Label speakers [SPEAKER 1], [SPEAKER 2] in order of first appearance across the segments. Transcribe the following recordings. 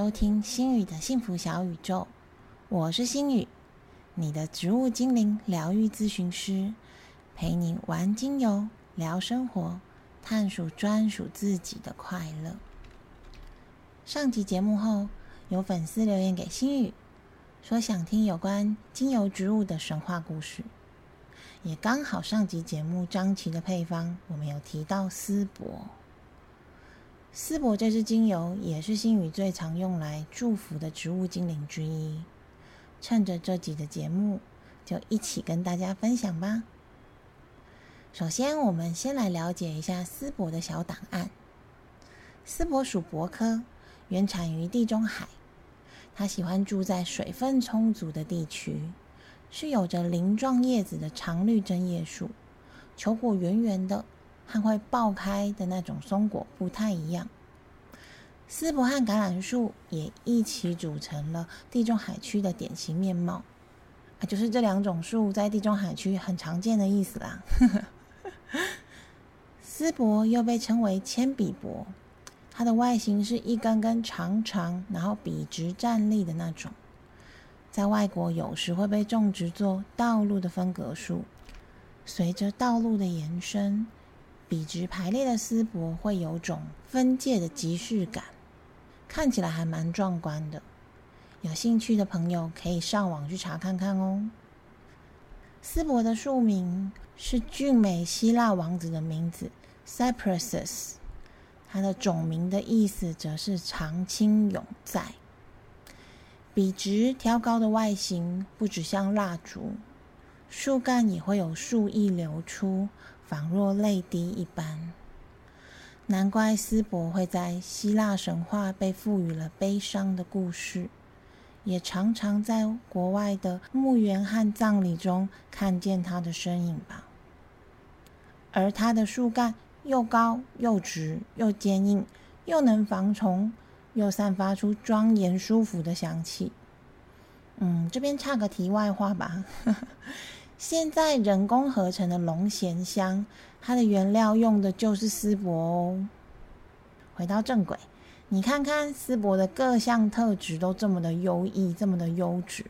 [SPEAKER 1] 收听心语的幸福小宇宙，我是心语，你的植物精灵疗愈咨询师，陪你玩精油、聊生活，探索专属自己的快乐。上集节目后，有粉丝留言给心语，说想听有关精油植物的神话故事，也刚好上集节目张琪的配方，我们有提到丝柏。丝柏这支精油也是星宇最常用来祝福的植物精灵之一。趁着这集的节目，就一起跟大家分享吧。首先，我们先来了解一下丝柏的小档案。丝柏属柏科，原产于地中海。它喜欢住在水分充足的地区，是有着鳞状叶子的常绿针叶树，球果圆圆的。和会爆开的那种松果不太一样。丝柏和橄榄树也一起组成了地中海区的典型面貌，啊，就是这两种树在地中海区很常见的意思啦。丝柏又被称为铅笔柏，它的外形是一根根长长，然后笔直站立的那种，在外国有时会被种植做道路的分隔树，随着道路的延伸。笔直排列的丝柏会有种分界的即视感，看起来还蛮壮观的。有兴趣的朋友可以上网去查看看哦。丝柏的树名是俊美希腊王子的名字 Cypressus，它的种名的意思则是长青永在。笔直挑高的外形不只像蜡烛，树干也会有树液流出。仿若泪滴一般，难怪丝柏会在希腊神话被赋予了悲伤的故事，也常常在国外的墓园和葬礼中看见它的身影吧。而它的树干又高又直又坚硬，又能防虫，又散发出庄严舒服的香气。嗯，这边插个题外话吧。现在人工合成的龙涎香，它的原料用的就是丝柏哦。回到正轨，你看看丝柏的各项特质都这么的优异，这么的优质，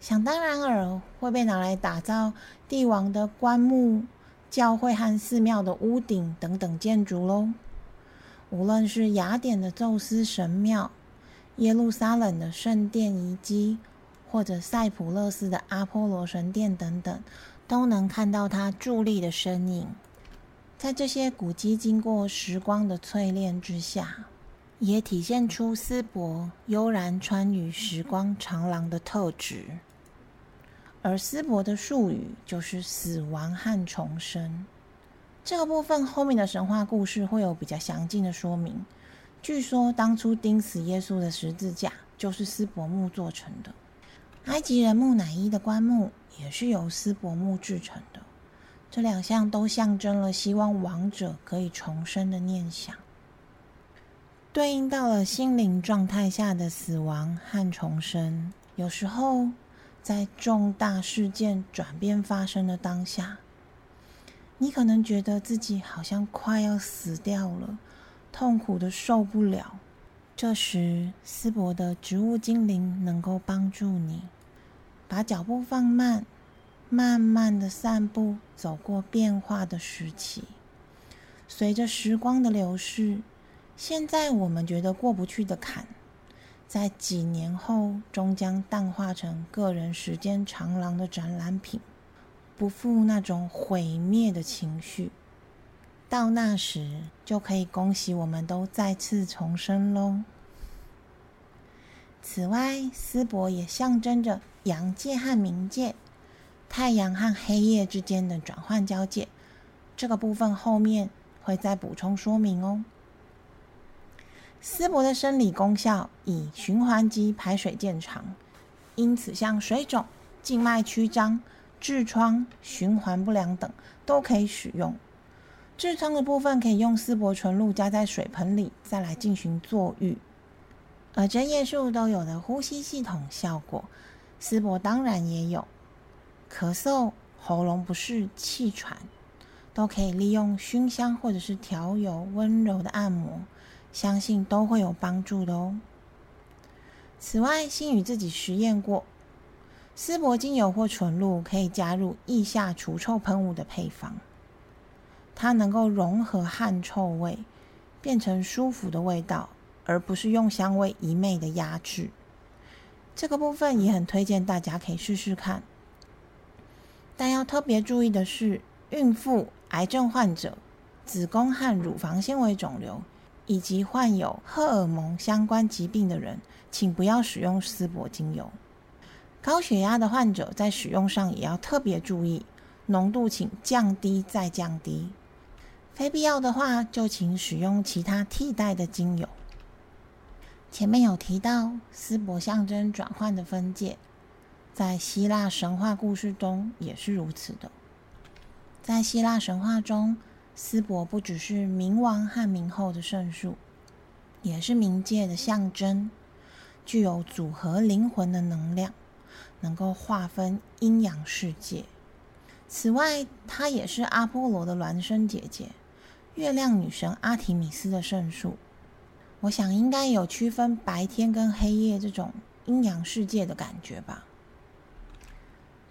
[SPEAKER 1] 想当然尔会被拿来打造帝王的棺木、教会和寺庙的屋顶等等建筑喽。无论是雅典的宙斯神庙、耶路撒冷的圣殿遗迹。或者塞浦路斯的阿波罗神殿等等，都能看到他伫立的身影。在这些古迹经过时光的淬炼之下，也体现出斯伯悠然穿于时光长廊的特质。而斯伯的术语就是死亡和重生。这个部分后面的神话故事会有比较详尽的说明。据说当初钉死耶稣的十字架就是斯伯木做成的。埃及人木乃伊的棺木也是由丝柏木制成的，这两项都象征了希望亡者可以重生的念想，对应到了心灵状态下的死亡和重生。有时候，在重大事件转变发生的当下，你可能觉得自己好像快要死掉了，痛苦的受不了。这时，丝柏的植物精灵能够帮助你。把脚步放慢，慢慢的散步，走过变化的时期。随着时光的流逝，现在我们觉得过不去的坎，在几年后终将淡化成个人时间长廊的展览品，不负那种毁灭的情绪。到那时，就可以恭喜我们都再次重生喽。此外，丝柏也象征着阳界和冥界、太阳和黑夜之间的转换交界。这个部分后面会再补充说明哦。丝柏的生理功效以循环及排水见长，因此像水肿、静脉曲张、痔疮、循环不良等都可以使用。痔疮的部分可以用丝柏纯露加在水盆里，再来进行坐浴。而针叶树都有的呼吸系统效果，丝柏当然也有。咳嗽、喉咙不适、气喘，都可以利用熏香或者是调油温柔的按摩，相信都会有帮助的哦。此外，星宇自己实验过，丝柏精油或纯露可以加入腋下除臭喷雾的配方，它能够融合汗臭味，变成舒服的味道，而不是用香味一昧的压制。这个部分也很推荐大家可以试试看。但要特别注意的是，孕妇、癌症患者、子宫和乳房纤维肿瘤以及患有荷尔蒙相关疾病的人，请不要使用丝柏精油。高血压的患者在使用上也要特别注意，浓度请降低再降低。非必要的话，就请使用其他替代的精油。前面有提到，丝柏象征转换的分界。在希腊神话故事中也是如此的。在希腊神话中，丝柏不只是冥王和冥后的圣树，也是冥界的象征，具有组合灵魂的能量，能够划分阴阳世界。此外，它也是阿波罗的孪生姐姐，月亮女神阿提米斯的圣树。我想应该有区分白天跟黑夜这种阴阳世界的感觉吧。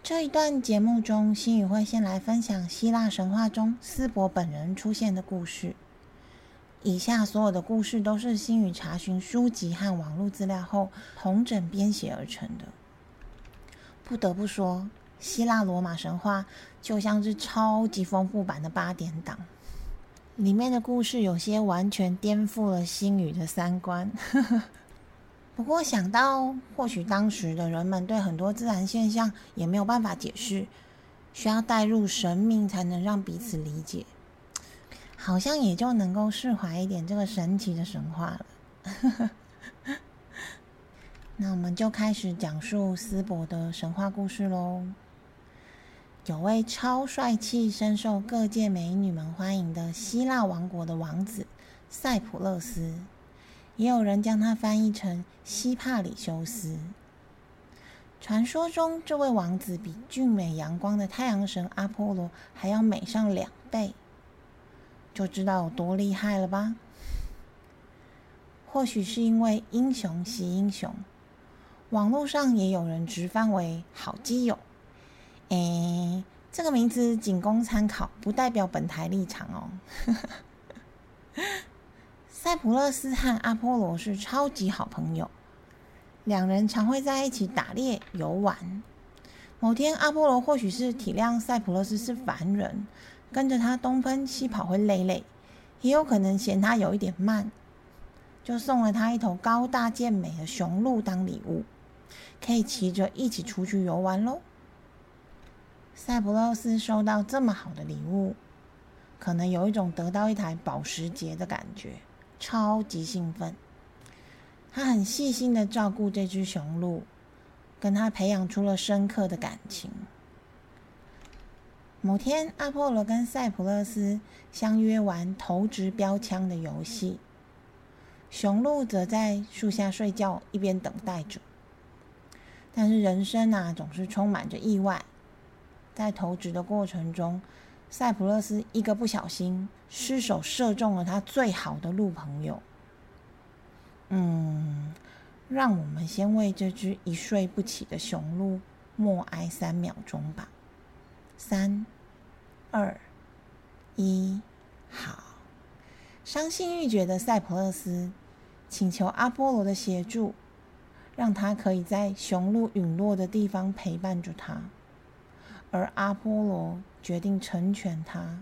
[SPEAKER 1] 这一段节目中，星宇会先来分享希腊神话中斯伯本人出现的故事。以下所有的故事都是星宇查询书籍和网络资料后同整编写而成的。不得不说，希腊罗马神话就像是超级丰富版的八点档，里面的故事有些完全颠覆了星宇的三观。不过想到，或许当时的人们对很多自然现象也没有办法解释，需要带入神明才能让彼此理解，好像也就能够释怀一点这个神奇的神话了。那我们就开始讲述斯伯的神话故事喽。有位超帅气、深受各界美女们欢迎的希腊王国的王子塞浦勒斯。也有人将他翻译成西帕里修斯。传说中，这位王子比俊美阳光的太阳神阿波罗还要美上两倍，就知道有多厉害了吧？或许是因为英雄惜英雄，网络上也有人直翻为好基友。诶，这个名字仅供参考，不代表本台立场哦。塞浦勒斯和阿波罗是超级好朋友，两人常会在一起打猎、游玩。某天，阿波罗或许是体谅塞浦勒斯是凡人，跟着他东奔西跑会累累，也有可能嫌他有一点慢，就送了他一头高大健美的雄鹿当礼物，可以骑着一起出去游玩喽。塞浦勒斯收到这么好的礼物，可能有一种得到一台保时捷的感觉。超级兴奋，他很细心的照顾这只雄鹿，跟他培养出了深刻的感情。某天，阿波罗跟塞浦勒斯相约玩投掷标枪的游戏，雄鹿则在树下睡觉，一边等待着。但是人生啊，总是充满着意外，在投掷的过程中。塞浦勒斯一个不小心失手射中了他最好的鹿朋友。嗯，让我们先为这只一睡不起的雄鹿默哀三秒钟吧。三、二、一，好。伤心欲绝的塞浦勒斯请求阿波罗的协助，让他可以在雄鹿陨落的地方陪伴着他。而阿波罗决定成全他，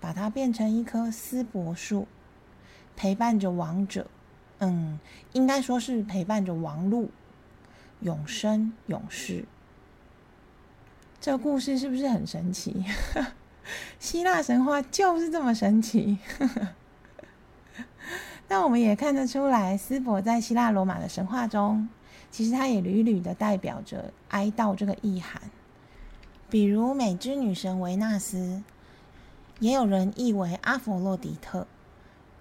[SPEAKER 1] 把它变成一棵丝柏树，陪伴着王者。嗯，应该说是陪伴着王路，永生永世。这个故事是不是很神奇？希腊神话就是这么神奇。那我们也看得出来，丝柏在希腊罗马的神话中，其实它也屡屡的代表着哀悼这个意涵。比如美之女神维纳斯，也有人译为阿佛洛狄特，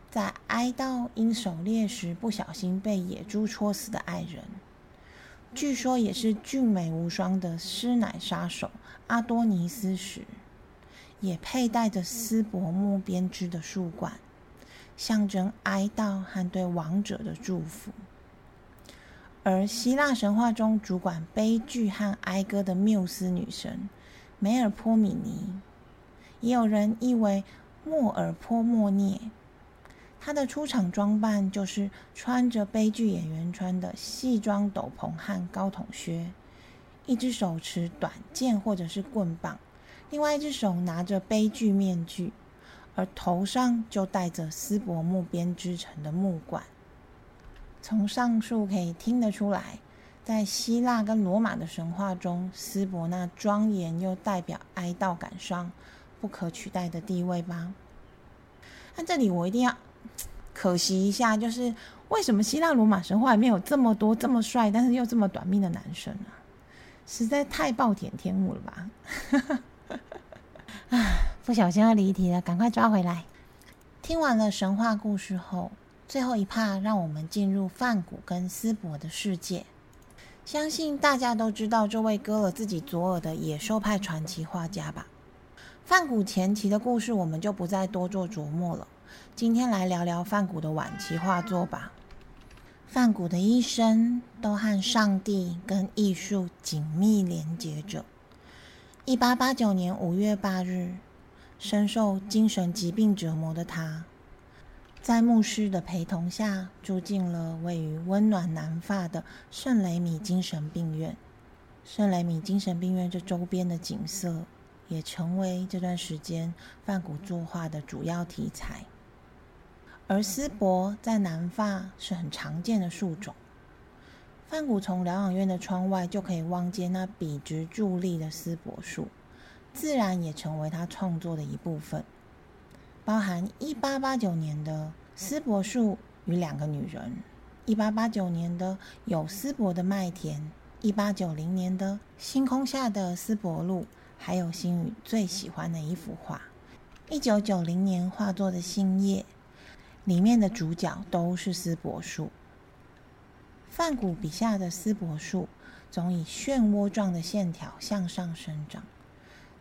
[SPEAKER 1] 在哀悼因狩猎时不小心被野猪戳死的爱人。据说也是俊美无双的狮奶杀手阿多尼斯时，也佩戴着丝柏木编织的树冠，象征哀悼和对亡者的祝福。而希腊神话中主管悲剧和哀歌的缪斯女神梅尔坡米尼，也有人译为莫尔坡莫涅。他的出场装扮就是穿着悲剧演员穿的戏装斗篷和高筒靴，一只手持短剑或者是棍棒，另外一只手拿着悲剧面具，而头上就戴着丝柏木编织成的木冠。从上述可以听得出来，在希腊跟罗马的神话中，斯伯那庄严又代表哀悼感伤、不可取代的地位吧。那这里我一定要可惜一下，就是为什么希腊罗马神话里面有这么多这么帅，但是又这么短命的男生啊？实在太暴殄天物了吧！啊，不小心要离题了，赶快抓回来。听完了神话故事后。最后一趴，让我们进入范古跟斯伯的世界。相信大家都知道这位割了自己左耳的野兽派传奇画家吧？范古前期的故事，我们就不再多做琢磨了。今天来聊聊范古的晚期画作吧。范古的一生都和上帝跟艺术紧密连接着。一八八九年五月八日，深受精神疾病折磨的他。在牧师的陪同下，住进了位于温暖南法的圣雷米精神病院。圣雷米精神病院这周边的景色，也成为这段时间梵谷作画的主要题材。而丝柏在南法是很常见的树种，梵谷从疗养院的窗外就可以望见那笔直伫立的丝柏树，自然也成为他创作的一部分。包含一八八九年的丝柏树与两个女人，一八八九年的有丝柏的麦田，一八九零年的星空下的丝柏路，还有星宇最喜欢的一幅画，一九九零年画作的星夜，里面的主角都是丝柏树。梵谷笔下的丝柏树，总以漩涡状的线条向上生长，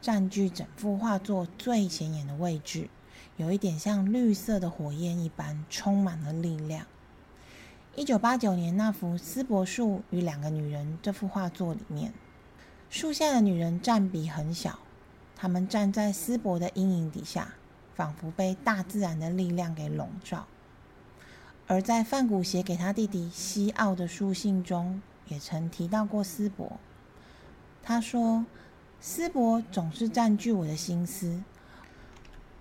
[SPEAKER 1] 占据整幅画作最显眼的位置。有一点像绿色的火焰一般，充满了力量。一九八九年那幅《丝柏树与两个女人》这幅画作里面，树下的女人占比很小，她们站在丝柏的阴影底下，仿佛被大自然的力量给笼罩。而在范古写给他弟弟西奥的书信中，也曾提到过丝柏。他说：“丝柏总是占据我的心思。”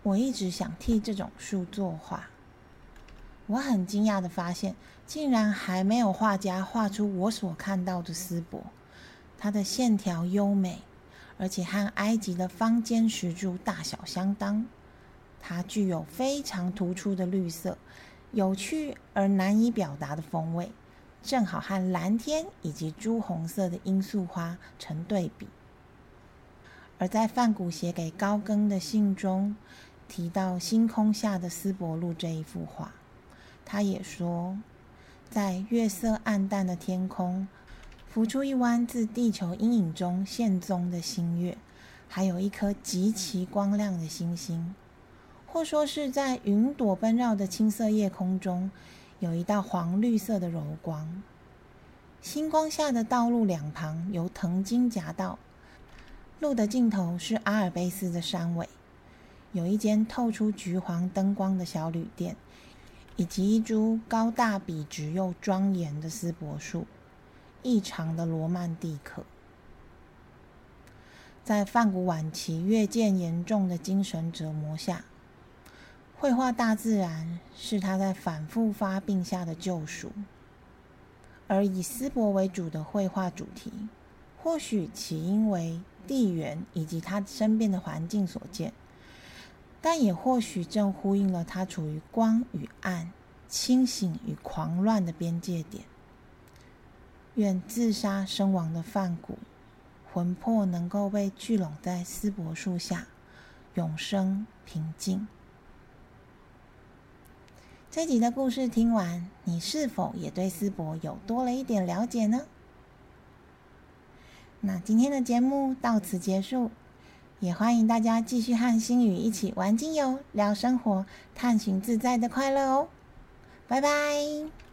[SPEAKER 1] 我一直想替这种树作画，我很惊讶的发现，竟然还没有画家画出我所看到的丝柏。它的线条优美，而且和埃及的方尖石柱大小相当。它具有非常突出的绿色，有趣而难以表达的风味，正好和蓝天以及朱红色的罂粟花成对比。而在范古写给高更的信中。提到星空下的丝柏路这一幅画，他也说，在月色暗淡的天空，浮出一弯自地球阴影中现踪的星月，还有一颗极其光亮的星星，或说是在云朵奔绕的青色夜空中，有一道黄绿色的柔光。星光下的道路两旁由藤荆夹道，路的尽头是阿尔卑斯的山尾。有一间透出橘黄灯光的小旅店，以及一株高大笔直又庄严的丝柏树，异常的罗曼蒂克。在梵谷晚期越渐严重的精神折磨下，绘画大自然是他在反复发病下的救赎。而以丝柏为主的绘画主题，或许起因为地缘以及他身边的环境所见。但也或许正呼应了他处于光与暗、清醒与狂乱的边界点。愿自杀身亡的范谷魂魄能够被聚拢在丝柏树下，永生平静。这集的故事听完，你是否也对丝柏有多了一点了解呢？那今天的节目到此结束。也欢迎大家继续和星宇一起玩精油、聊生活、探寻自在的快乐哦！拜拜。